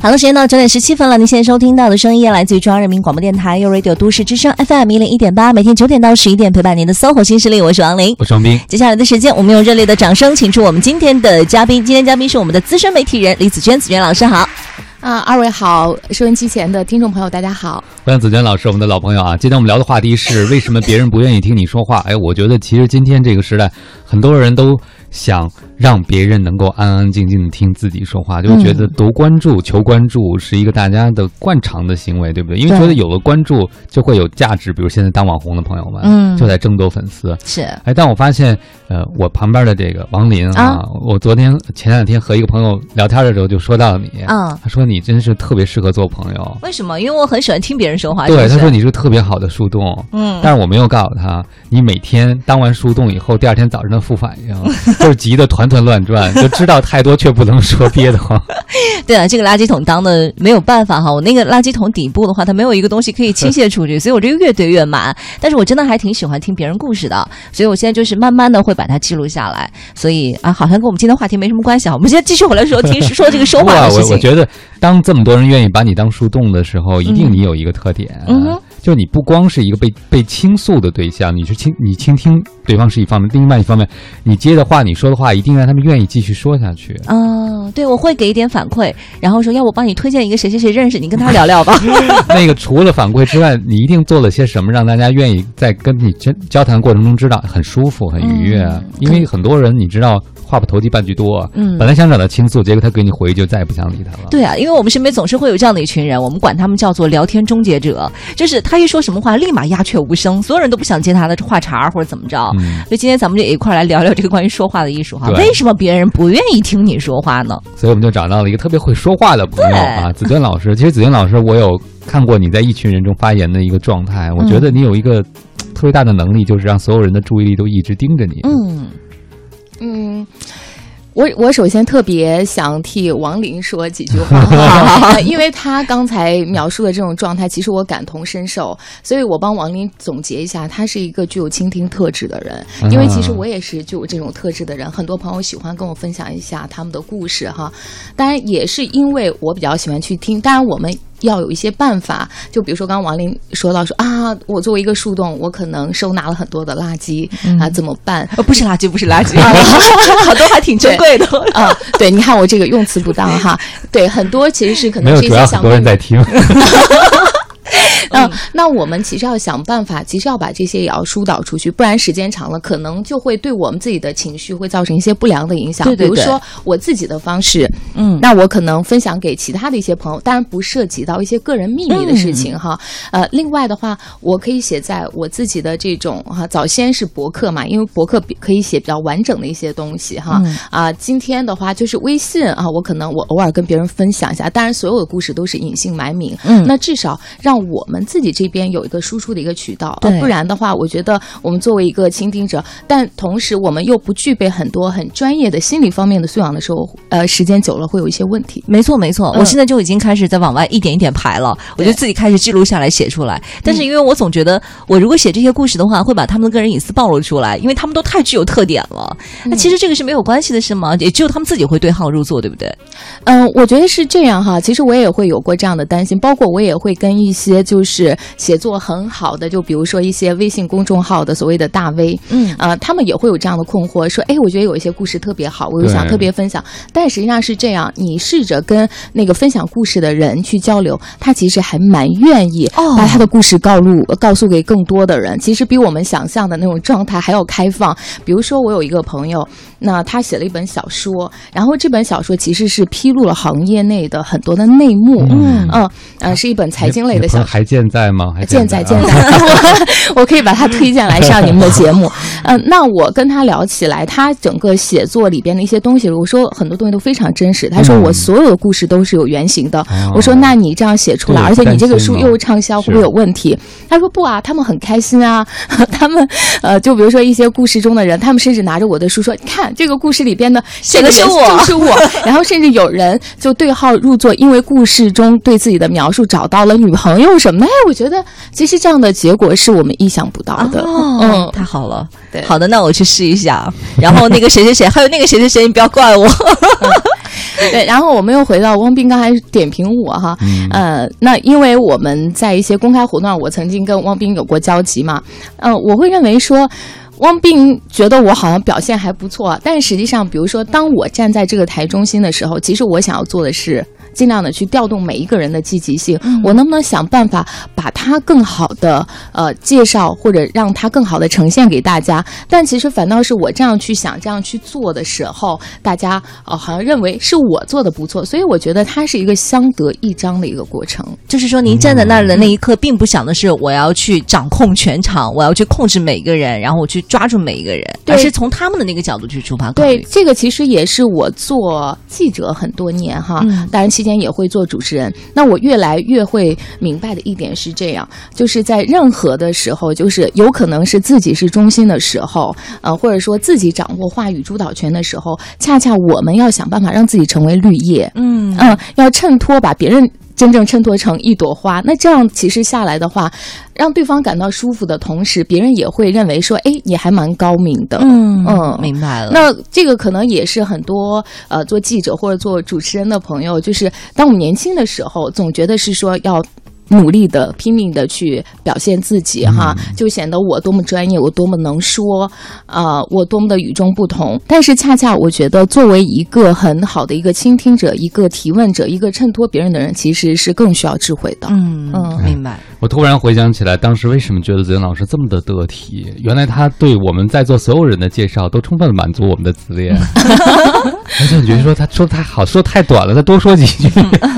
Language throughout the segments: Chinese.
好了，时间到九点十七分了。您现在收听到的声音来自于中央人民广播电台 u Radio 都市之声 FM 一零一点八，每天九点到十一点陪伴您的 SOHO 新势力，我是王琳，我是王斌。接下来的时间，我们用热烈的掌声，请出我们今天的嘉宾。今天嘉宾是我们的资深媒体人李子娟，子娟老师好。啊，二位好，收音机前的听众朋友大家好。欢迎子娟老师，我们的老朋友啊。今天我们聊的话题是为什么别人不愿意听你说话？哎，我觉得其实今天这个时代，很多人都。想让别人能够安安静静的听自己说话，就觉得夺关注、求关注是一个大家的惯常的行为，对不对？因为觉得有了关注就会有价值。比如现在当网红的朋友们，嗯，就在争夺粉丝。是，哎，但我发现，呃，我旁边的这个王林啊，我昨天前两天和一个朋友聊天的时候就说到你，嗯，他说你真是特别适合做朋友。为什么？因为我很喜欢听别人说话。对，他说你是特别好的树洞。嗯，但是我没有告诉他，你每天当完树洞以后，第二天早上的副反应。就是急得团团乱转，就知道太多却不能说憋得慌。对啊，这个垃圾桶当的没有办法哈，我那个垃圾桶底部的话，它没有一个东西可以倾泻出去，所以我这个越堆越满。但是我真的还挺喜欢听别人故事的，所以我现在就是慢慢的会把它记录下来。所以啊，好像跟我们今天话题没什么关系啊。我们现在继续回来说听说这个说话的事情。我我觉得，当这么多人愿意把你当树洞的时候，一定你有一个特点。嗯。就你不光是一个被被倾诉的对象，你是倾你倾听对方是一方面，另外一方面，你接的话，你说的话，一定让他们愿意继续说下去。嗯，对，我会给一点反馈，然后说要我帮你推荐一个谁谁谁认识，你跟他聊聊吧。那个除了反馈之外，你一定做了些什么，让大家愿意在跟你交交谈过程中知道很舒服、很愉悦？因为很多人你知道。话不投机半句多，嗯，本来想找他倾诉，结果他给你回，就再也不想理他了。对啊，因为我们身边总是会有这样的一群人，我们管他们叫做聊天终结者，就是他一说什么话，立马鸦雀无声，所有人都不想接他的话茬或者怎么着。所以今天咱们就一块来聊聊这个关于说话的艺术哈。为什么别人不愿意听你说话呢？所以我们就找到了一个特别会说话的朋友啊，子娟老师。其实子娟老师，我有看过你在一群人中发言的一个状态，我觉得你有一个特别大的能力，就是让所有人的注意力都一直盯着你。嗯嗯。我我首先特别想替王林说几句话，因为他刚才描述的这种状态，其实我感同身受，所以我帮王林总结一下，他是一个具有倾听特质的人，因为其实我也是具有这种特质的人，很多朋友喜欢跟我分享一下他们的故事哈，当然也是因为我比较喜欢去听，当然我们。要有一些办法，就比如说刚刚王林说到说啊，我作为一个树洞，我可能收纳了很多的垃圾啊，怎么办？不是垃圾，不是垃圾，好多还挺珍贵的啊。对，你看我这个用词不当哈。对，很多其实是可能是一些想很多人在听。嗯，那我们其实要想办法，其实要把这些也要疏导出去，不然时间长了，可能就会对我们自己的情绪会造成一些不良的影响。对对对。比如说我自己的方式，嗯，那我可能分享给其他的一些朋友，当然不涉及到一些个人秘密的事情哈。呃，另外的话，我可以写在我自己的这种哈，早先是博客嘛，因为博客可以写比较完整的一些东西哈。啊，今天的话就是微信啊，我可能我偶尔跟别人分享一下，当然所有的故事都是隐姓埋名。嗯，那至少让我们。自己这边有一个输出的一个渠道，不然的话，我觉得我们作为一个倾听者，但同时我们又不具备很多很专业的心理方面的素养的时候，呃，时间久了会有一些问题。没错，没错，我现在就已经开始在往外一点一点排了，我就自己开始记录下来写出来。但是因为我总觉得，我如果写这些故事的话，会把他们的个人隐私暴露出来，因为他们都太具有特点了。那其实这个是没有关系的，是吗？也只有他们自己会对号入座，对不对？嗯，我觉得是这样哈。其实我也会有过这样的担心，包括我也会跟一些就是。写作很好的，就比如说一些微信公众号的所谓的大 V，嗯呃，他们也会有这样的困惑，说，哎，我觉得有一些故事特别好，我就想特别分享。但实际上是这样，你试着跟那个分享故事的人去交流，他其实还蛮愿意把他的故事告诉告诉给更多的人。其实比我们想象的那种状态还要开放。比如说，我有一个朋友，那他写了一本小说，然后这本小说其实是披露了行业内的很多的内幕，嗯嗯呃，是一本财经类的小说，还健。在吗？还健在健在，我 我可以把他推荐来上你们的节目。嗯，那我跟他聊起来，他整个写作里边的一些东西，我说很多东西都非常真实。他说我所有的故事都是有原型的。我说那你这样写出来，而且你这个书又畅销，会不会有问题？他说不啊，他们很开心啊。他们呃，就比如说一些故事中的人，他们甚至拿着我的书说，看这个故事里边的写的是我，就是我。然后甚至有人就对号入座，因为故事中对自己的描述找到了女朋友什么呀。我觉得其实这样的结果是我们意想不到的。嗯，太好了。对好的，那我去试一下。然后那个谁谁谁，还有那个谁谁谁，你不要怪我。对，然后我们又回到汪斌刚才点评我哈，呃，那因为我们在一些公开活动上，我曾经跟汪斌有过交集嘛，呃，我会认为说。汪斌觉得我好像表现还不错，但实际上，比如说，当我站在这个台中心的时候，其实我想要做的是。尽量的去调动每一个人的积极性，我能不能想办法把它更好的呃介绍，或者让它更好的呈现给大家？但其实反倒是我这样去想、这样去做的时候，大家呃好像认为是我做的不错，所以我觉得它是一个相得益彰的一个过程。就是说，您站在那儿的那一刻，并不想的是我要去掌控全场，我要去控制每一个人，然后我去抓住每一个人，而是从他们的那个角度去出发。对，这个其实也是我做记者很多年哈，当然期间。也会做主持人，那我越来越会明白的一点是这样，就是在任何的时候，就是有可能是自己是中心的时候，呃，或者说自己掌握话语主导权的时候，恰恰我们要想办法让自己成为绿叶，嗯嗯，要衬托把别人。真正衬托成一朵花，那这样其实下来的话，让对方感到舒服的同时，别人也会认为说，哎，你还蛮高明的。嗯嗯，明白了。那这个可能也是很多呃做记者或者做主持人的朋友，就是当我们年轻的时候，总觉得是说要。努力的、拼命的去表现自己，哈，就显得我多么专业，我多么能说，啊，我多么的与众不同。但是恰恰我觉得，作为一个很好的一个倾听者、一个提问者、一个衬托别人的人，其实是更需要智慧的。嗯嗯，明白。我突然回想起来，当时为什么觉得子英老师这么的得体？原来他对我们在座所有人的介绍都充分满足我们的自恋。而且你觉得说他说太好，说太短了，再多说几句。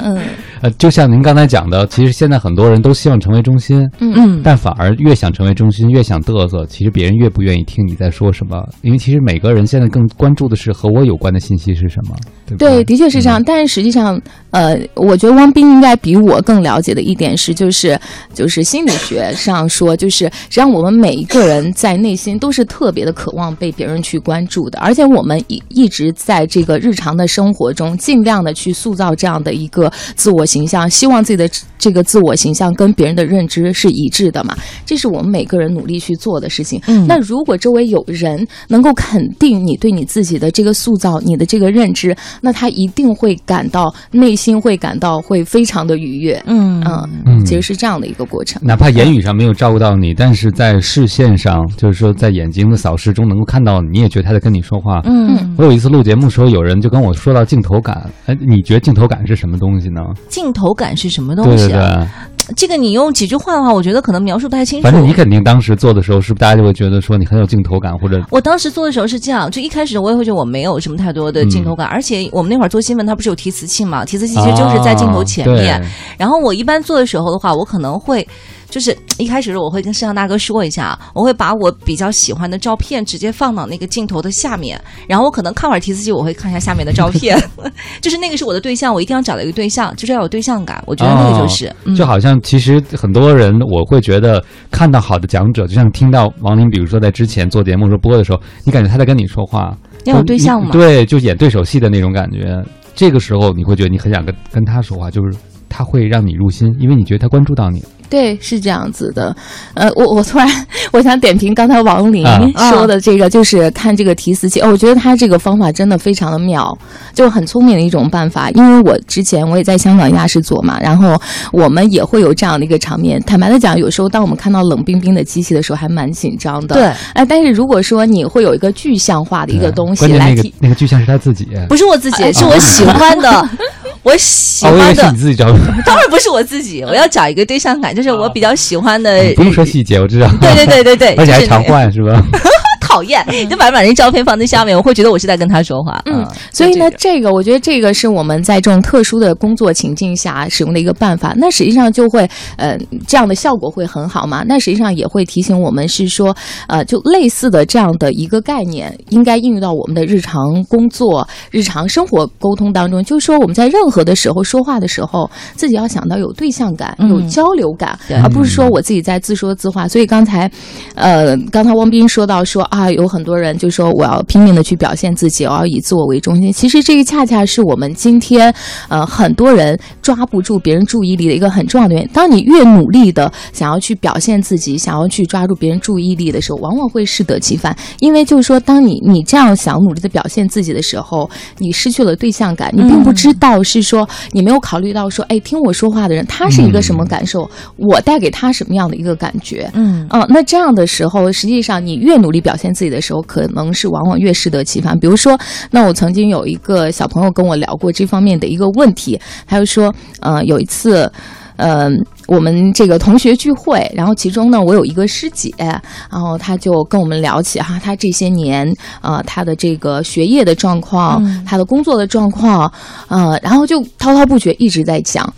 嗯。呃，就像您刚才讲的，其实现在很多人都希望成为中心，嗯嗯，但反而越想成为中心，越想嘚瑟，其实别人越不愿意听你在说什么，因为其实每个人现在更关注的是和我有关的信息是什么，对对，的确是这样。但是实际上，呃，我觉得汪斌应该比我更了解的一点是，就是就是心理学上说，就是实际上我们每一个人在内心都是特别的渴望被别人去关注的，而且我们一一直在这个日常的生活中，尽量的去塑造这样的一个自我。形象，希望自己的这个自我形象跟别人的认知是一致的嘛？这是我们每个人努力去做的事情。嗯，那如果周围有人能够肯定你对你自己的这个塑造、你的这个认知，那他一定会感到内心会感到会非常的愉悦。嗯嗯，其实是这样的一个过程。哪怕言语上没有照顾到你，但是在视线上，就是说在眼睛的扫视中能够看到，你也觉得他在跟你说话。嗯，我有一次录节目的时候，有人就跟我说到镜头感。哎，你觉得镜头感是什么东西呢？镜头感是什么东西啊？这个你用几句话的话，我觉得可能描述不太清楚。反正你肯定当时做的时候，是不是大家就会觉得说你很有镜头感，或者我当时做的时候是这样，就一开始我也会觉得我没有什么太多的镜头感，而且我们那会儿做新闻，它不是有提词器嘛？提词器其实就是在镜头前面。然后我一般做的时候的话，我可能会。就是一开始我会跟摄像大哥说一下，我会把我比较喜欢的照片直接放到那个镜头的下面，然后我可能看会儿提词器，我会看一下下面的照片，就是那个是我的对象，我一定要找到一个对象，就是要有对象感。我觉得那个就是，就好像其实很多人我会觉得看到好的讲者，就像听到王林，比如说在之前做节目时候播的时候，你感觉他在跟你说话，要有对象吗？对，就演对手戏的那种感觉。这个时候你会觉得你很想跟跟他说话，就是他会让你入心，因为你觉得他关注到你。对，是这样子的，呃，我我突然我想点评刚才王林说的这个，就是看这个提词器，哦，我觉得他这个方法真的非常的妙，就很聪明的一种办法。因为我之前我也在香港亚视做嘛，然后我们也会有这样的一个场面。坦白的讲，有时候当我们看到冷冰冰的机器的时候，还蛮紧张的。对，哎，但是如果说你会有一个具象化的一个东西来提，那个具象是他自己，不是我自己，是我喜欢的。我喜欢的，你自己找，当然不是我自己，我要找一个对象感，就是我比较喜欢的。不用说细节，我知道。对对对对对，而且还常换，是吧？讨厌，就把把那照片放在下面，我会觉得我是在跟他说话。嗯，所以呢，这个我觉得这个是我们在这种特殊的工作情境下使用的一个办法。那实际上就会，呃，这样的效果会很好嘛？那实际上也会提醒我们是说，呃，就类似的这样的一个概念，应该应用到我们的日常工作、日常生活沟通当中。就是说，我们在任何的时候说话的时候，自己要想到有对象感、有交流感，而不是说我自己在自说自话。所以刚才，呃，刚才汪斌说到说啊。啊，有很多人就说我要拼命的去表现自己，我要以自我为中心。其实这个恰恰是我们今天呃很多人抓不住别人注意力的一个很重要的原因。当你越努力的想要去表现自己，想要去抓住别人注意力的时候，往往会适得其反。因为就是说，当你你这样想努力的表现自己的时候，你失去了对象感，你并不知道是说你没有考虑到说，哎，听我说话的人他是一个什么感受，我带给他什么样的一个感觉，嗯嗯、那这样的时候，实际上你越努力表现自己的时候，可能是往往越适得其反。比如说，那我曾经有一个小朋友跟我聊过这方面的一个问题，他就说，呃，有一次。呃，我们这个同学聚会，然后其中呢，我有一个师姐，然后她就跟我们聊起哈，她这些年呃，她的这个学业的状况，嗯她的工作的状况，呃，然后就滔滔不绝一直在讲。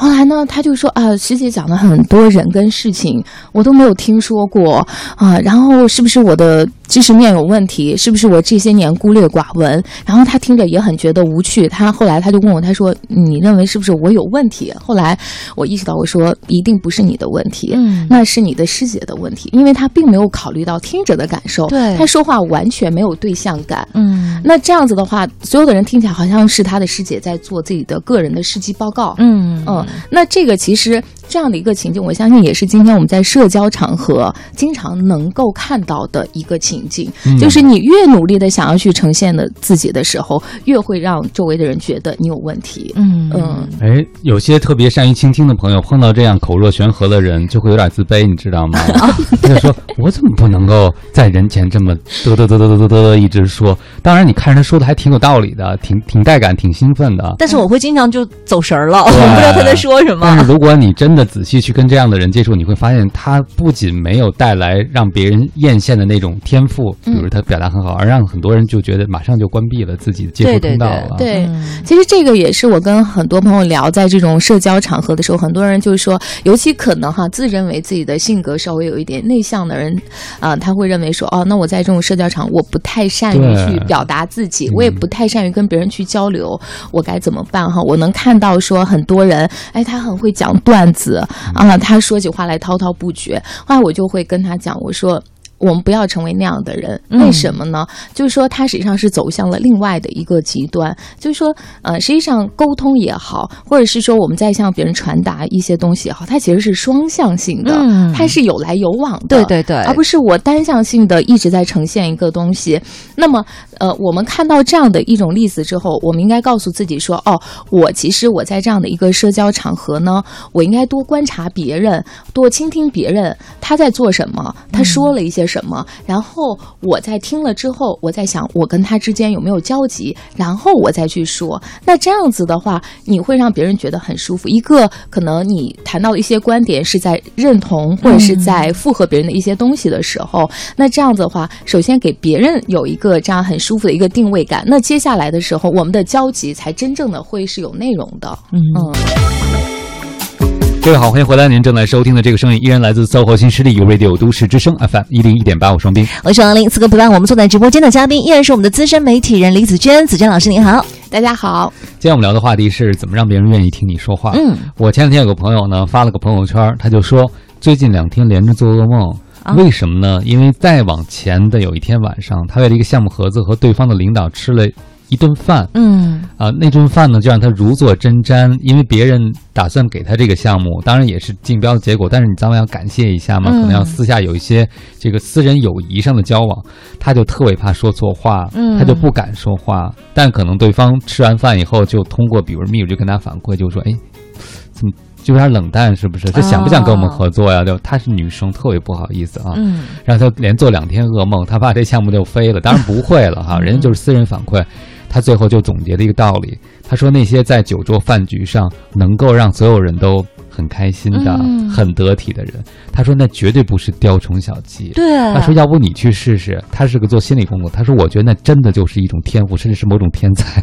后来呢，他就说啊，师姐讲的很多人跟事情我都没有听说过啊，然后是不是我的知识面有问题？是不是我这些年孤陋寡闻？然后他听着也很觉得无趣。他后来他就问我，他说：“你认为是不是我有问题？”后来我意识到，我说一定不是你的问题，嗯那是你的师姐的问题，因为他并没有考虑到听者的感受，对他说话完全没有对象感。嗯那这样子的话，所有的人听起来好像是他的师姐在做自己的个人的事迹报告。嗯嗯，那这个其实这样的一个情境，我相信也是今天我们在社交场合经常能够看到的一个情境，嗯就是你越努力的想要去呈现的自己的时候，越会让周围的人觉得你有问题。嗯嗯，哎，有些特别善于倾听的朋友，碰到这样口若悬河的人，就会有点自卑，你知道吗？他就说：“我怎么不能够在人前这么嘚嘚嘚嘚嘚嘚嘚一直说？”当然，你看着他说的还挺有道理的，挺挺带感，挺兴奋的。但是我会经常就走神儿了，我不知道他在说什么。但是如果你真的仔细去跟这样的人接触，你会发现他不仅没有带来让别人艳羡的那种天赋，比嗯如他表达很好，而让很多人就觉得马上就关闭了自己的接触通道了。对，嗯其实这个也是我跟很多朋友聊，在这种社交场合的时候，很多人就是说，尤其可能哈，自认为自己的性格稍微有一点内向的人，啊、他会认为说，哦，那我在这种社交场，我不太善于去表达自己，嗯我也不太善于跟别人去交流，我该怎么办哈？我能看到说很多人，哎，他很会讲段子啊，他说起话来滔滔不绝，后来我就会跟他讲，我说。我们不要成为那样的人，嗯为什么呢？就是说，他实际上是走向了另外的一个极端。就是说，呃，实际上沟通也好，或者是说我们在向别人传达一些东西也好，它其实是双向性的，嗯它是有来有往的，对对对而不是我单向性的一直在呈现一个东西。那么，呃，我们看到这样的一种例子之后，我们应该告诉自己说，哦，我其实我在这样的一个社交场合呢，我应该多观察别人，多倾听别人他在做什么，他说了一些什么，然后我在听了之后，我在想我跟他之间有没有交集，然后我再去说。那这样子的话，你会让别人觉得很舒服。一个可能你谈到的一些观点是在认同或者是在附和别人的一些东西的时候，那这样子的话，首先给别人有一个这样很舒服的一个定位感。那接下来的时候，我们的交集才真正的会是有内容的。嗯嗯。各位好，欢迎回来！您正在收听的这个声音依然来自搜狐新势力 Radio 都市之声 FM 一零一点八，我双冰。我是王林，此刻陪伴我们坐在直播间的嘉宾依然是我们的资深媒体人李子娟，子娟老师您好。大家好，今天我们聊的话题是怎么让别人愿意听你说话。嗯，我前两天有个朋友呢发了个朋友圈，他就说最近两天连着做噩梦。啊为什么呢？因为再往前的有一天晚上，他为了一个项目合作和对方的领导吃了一顿饭。嗯啊，那顿饭呢就让他如坐针毡，因为别人打算给他这个项目，当然也是竞标的结果，但是你早晚要感谢一下嘛，嗯可能要私下有一些这个私人友谊上的交往，他就特别怕说错话，嗯他就不敢说话，但可能对方吃完饭以后就通过比如秘书就跟他反馈，就说，哎，怎么就有点冷淡，是不是？他想不想跟我们合作呀？就她是女生，特别不好意思啊。嗯让他连做两天噩梦，他怕这项目就飞了。当然不会了哈，嗯人家就是私人反馈。他最后就总结了一个道理，他说那些在酒桌饭局上能够让所有人都很开心的、嗯很得体的人，他说那绝对不是雕虫小技。对，他说：“要不你去试试。”他是个做心理工作，他说：“我觉得那真的就是一种天赋，甚至是某种天才。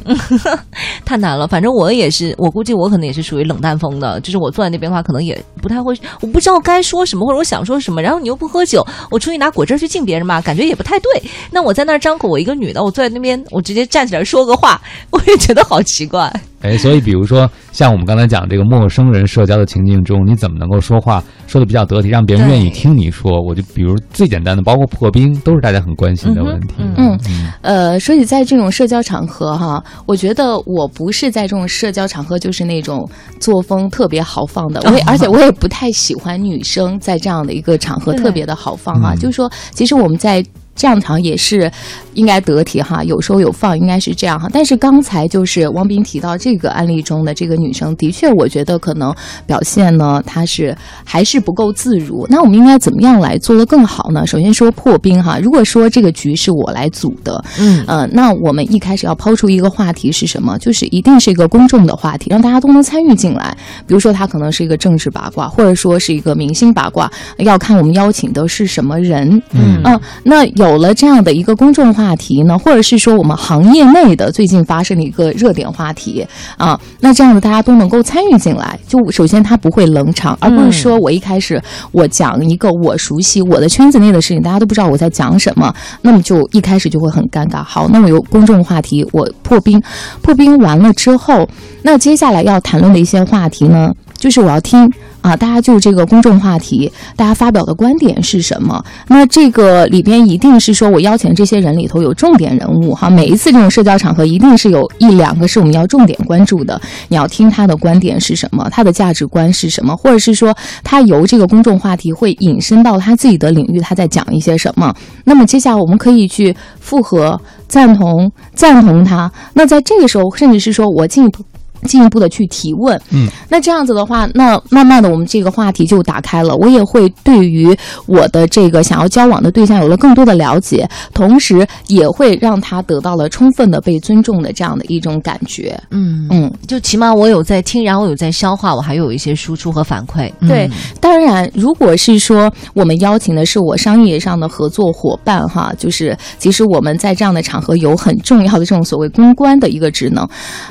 太难了。反正我也是，我估计我可能也是属于冷淡风的，就是我坐在那边的话，可能也不太会，我不知道该说什么或者我想说什么。然后你又不喝酒，我出去拿果汁去敬别人吧，感觉也不太对。那我在那儿张口，我一个女的，我坐在那边，我直接站起来说个话，我也觉得好奇怪。哎，所以比如说像我们刚才讲这个陌生人社交的情境中，你怎么能够说话说的比较得体，让别人愿意听你说？我就比如最简单的，包括破冰，都是大家很关心的问题。嗯，呃，说起在这种社交场合哈，我觉得我不是在这种社交场合就是那种作风特别豪放的，我也而且我也不太喜欢女生在这样的一个场合特别的豪放哈，就是说，其实我们在。这样场也是应该得体哈，有收有放，应该是这样哈。但是刚才就是汪斌提到这个案例中的这个女生，的确，我觉得可能表现呢，她是还是不够自如。那我们应该怎么样来做得更好呢？首先说破冰哈，如果说这个局是我来组的，嗯呃，那我们一开始要抛出一个话题是什么？就是一定是一个公众的话题，让大家都能参与进来。比如说，它可能是一个政治八卦，或者说是一个明星八卦，要看我们邀请的是什么人。嗯嗯，那有。有了这样的一个公众话题呢，或者是说我们行业内的最近发生的一个热点话题啊，那这样子大家都能够参与进来。就首先它不会冷场，而不是说我一开始我讲一个我熟悉我的圈子内的事情，大家都不知道我在讲什么，那么就一开始就会很尴尬。好，那我有公众话题，我破冰，破冰完了之后，那接下来要谈论的一些话题呢，就是我要听。啊，大家就这个公众话题，大家发表的观点是什么？那这个里边一定是说我邀请这些人里头有重点人物哈。每一次这种社交场合，一定是有一两个是我们要重点关注的。你要听他的观点是什么，他的价值观是什么，或者是说他由这个公众话题会引申到他自己的领域，他在讲一些什么。那么接下来我们可以去附和、赞同、赞同他。那在这个时候，甚至是说我进一步。进一步的去提问，嗯，那这样子的话，那慢慢的我们这个话题就打开了。我也会对于我的这个想要交往的对象有了更多的了解，同时也会让他得到了充分的被尊重的这样的一种感觉。嗯嗯，就起码我有在听，然后有在消化，我还有一些输出和反馈。对，当然，如果是说我们邀请的是我商业上的合作伙伴哈，就是其实我们在这样的场合有很重要的这种所谓公关的一个职能，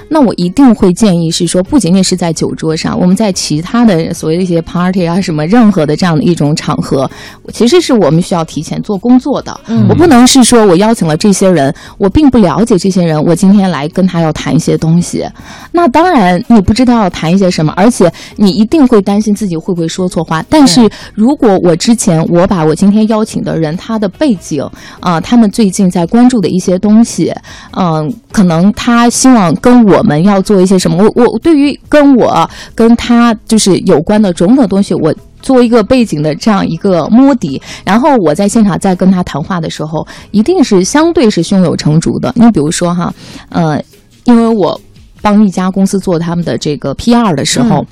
那我一定会。建议是说，不仅仅是在酒桌上，我们在其他的所谓的一些 party 啊，什么任何的这样的一种场合，其实是我们需要提前做工作的。嗯我不能是说我邀请了这些人，我并不了解这些人，我今天来跟他要谈一些东西。那当然，你不知道要谈一些什么，而且你一定会担心自己会不会说错话。但是如果我之前我把我今天邀请的人他的背景啊，他们最近在关注的一些东西，嗯，可能他希望跟我们要做一些什么。我我对于跟我跟他就是有关的种种东西，我做一个背景的这样一个摸底，然后我在现场再跟他谈话的时候，一定是相对是胸有成竹的。你比如说哈，呃，因为我帮一家公司做他们的这个 PR 的时候。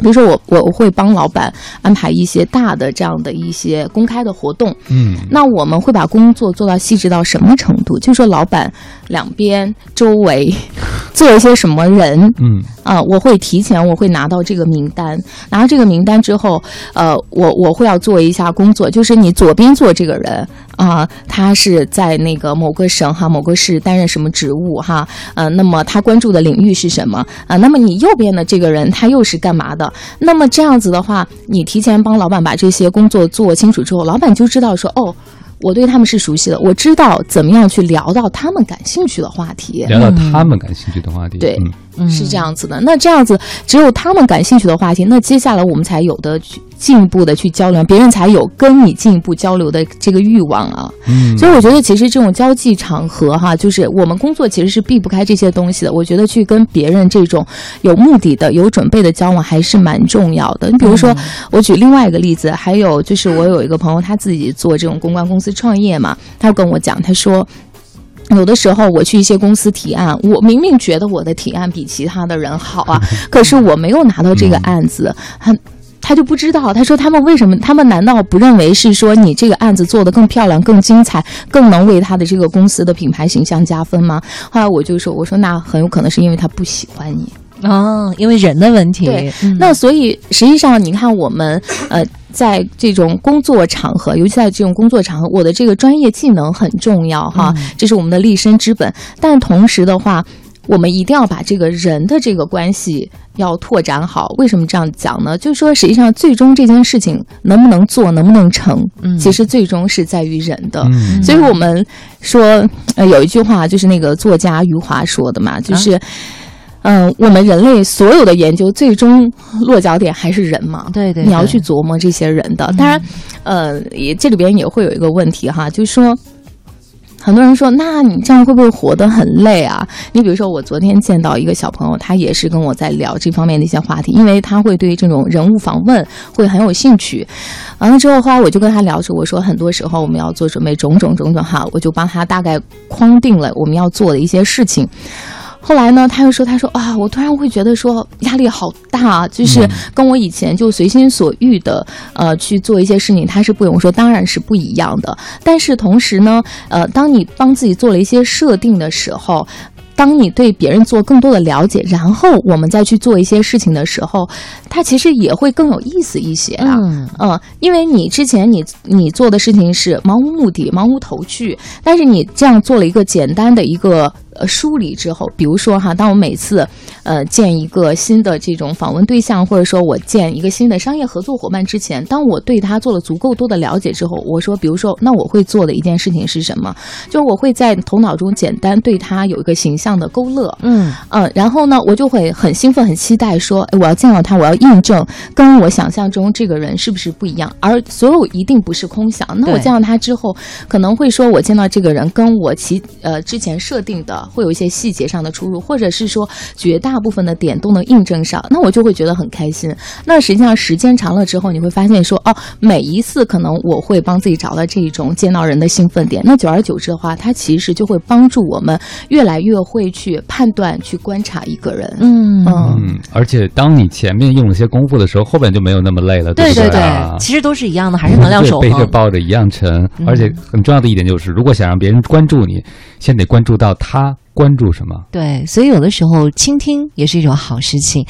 比如说我我我会帮老板安排一些大的这样的一些公开的活动，嗯，那我们会把工作做到细致到什么程度？就是说老板两边周围做一些什么人，嗯啊，我会提前我会拿到这个名单，拿到这个名单之后，呃，我我会要做一下工作，就是你左边坐这个人。啊，他是在那个某个省哈，某个市担任什么职务哈？呃，那么他关注的领域是什么啊？那么你右边的这个人他又是干嘛的？那么这样子的话，你提前帮老板把这些工作做清楚之后，老板就知道说哦。我对他们是熟悉的，我知道怎么样去聊到他们感兴趣的话题，聊到他们感兴趣的话题，对，是这样子的。那这样子，只有他们感兴趣的话题，那接下来我们才有的去进一步的去交流，别人才有跟你进一步交流的这个欲望啊。嗯，所以我觉得其实这种交际场合哈，就是我们工作其实是避不开这些东西的。我觉得去跟别人这种有目的的、有准备的交往还是蛮重要的。你比如说，我举另外一个例子，还有就是我有一个朋友，他自己做这种公关公司。创业嘛，他跟我讲，他说，有的时候我去一些公司提案，我明明觉得我的提案比其他的人好啊，可是我没有拿到这个案子，他他就不知道。他说他们为什么？他们难道不认为是说你这个案子做得更漂亮、更精彩、更能为他的这个公司的品牌形象加分吗？后来我就说，我说那很有可能是因为他不喜欢你。哦，因为人的问题。对，那所以实际上，你看我们呃，在这种工作场合，尤其在这种工作场合，我的这个专业技能很重要哈，这是我们的立身之本。但同时的话，我们一定要把这个人的这个关系要拓展好。为什么这样讲呢？就是说，实际上最终这件事情能不能做，能不能成，其实最终是在于人的。所以我们说，呃，有一句话就是那个作家余华说的嘛，就是。嗯，我们人类所有的研究最终落脚点还是人嘛？对对，你要去琢磨这些人的。当然，呃，也这里边也会有一个问题哈，就是说。很多人说，那你这样会不会活得很累啊？你比如说，我昨天见到一个小朋友，他也是跟我在聊这方面的一些话题，因为他会对这种人物访问会很有兴趣。完了之后，后来我就跟他聊着，我说很多时候我们要做准备，种种种种哈，我就帮他大概框定了我们要做的一些事情。后来呢，他又说：“他说啊，我突然会觉得说压力好大，就是跟我以前就随心所欲的呃去做一些事情，他是不用说，当然是不一样的。但是同时呢，呃，当你帮自己做了一些设定的时候。”当你对别人做更多的了解，然后我们再去做一些事情的时候，它其实也会更有意思一些啊。嗯，因为你之前你你做的事情是盲无目的、盲无头绪，但是你这样做了一个简单的一个呃梳理之后，比如说哈，当我每次呃见一个新的这种访问对象，或者说我见一个新的商业合作伙伴之前，当我对他做了足够多的了解之后，我说，比如说，那我会做的一件事情是什么？就是我会在头脑中简单对他有一个形象。的勾勒，嗯嗯，然后呢，我就会很兴奋、很期待，说，哎，我要见到他，我要印证跟我想象中这个人是不是不一样，而所有一定不是空想。那我见到他之后，可能会说我见到这个人跟我其呃之前设定的会有一些细节上的出入，或者是说绝大部分的点都能印证上，那我就会觉得很开心。那实际上时间长了之后，你会发现说，哦，每一次可能我会帮自己找到这种见到人的兴奋点，那久而久之的话，它其实就会帮助我们越来越会。去判断、去观察一个人，嗯嗯，而且当你前面用了些功夫的时候，后边就没有那么累了，对对对，其实都是一样的，还是能量守恒，背着抱着一样沉。而且很重要的一点就是，如果想让别人关注你，先得关注到他关注什么。对，所以有的时候倾听也是一种好事情。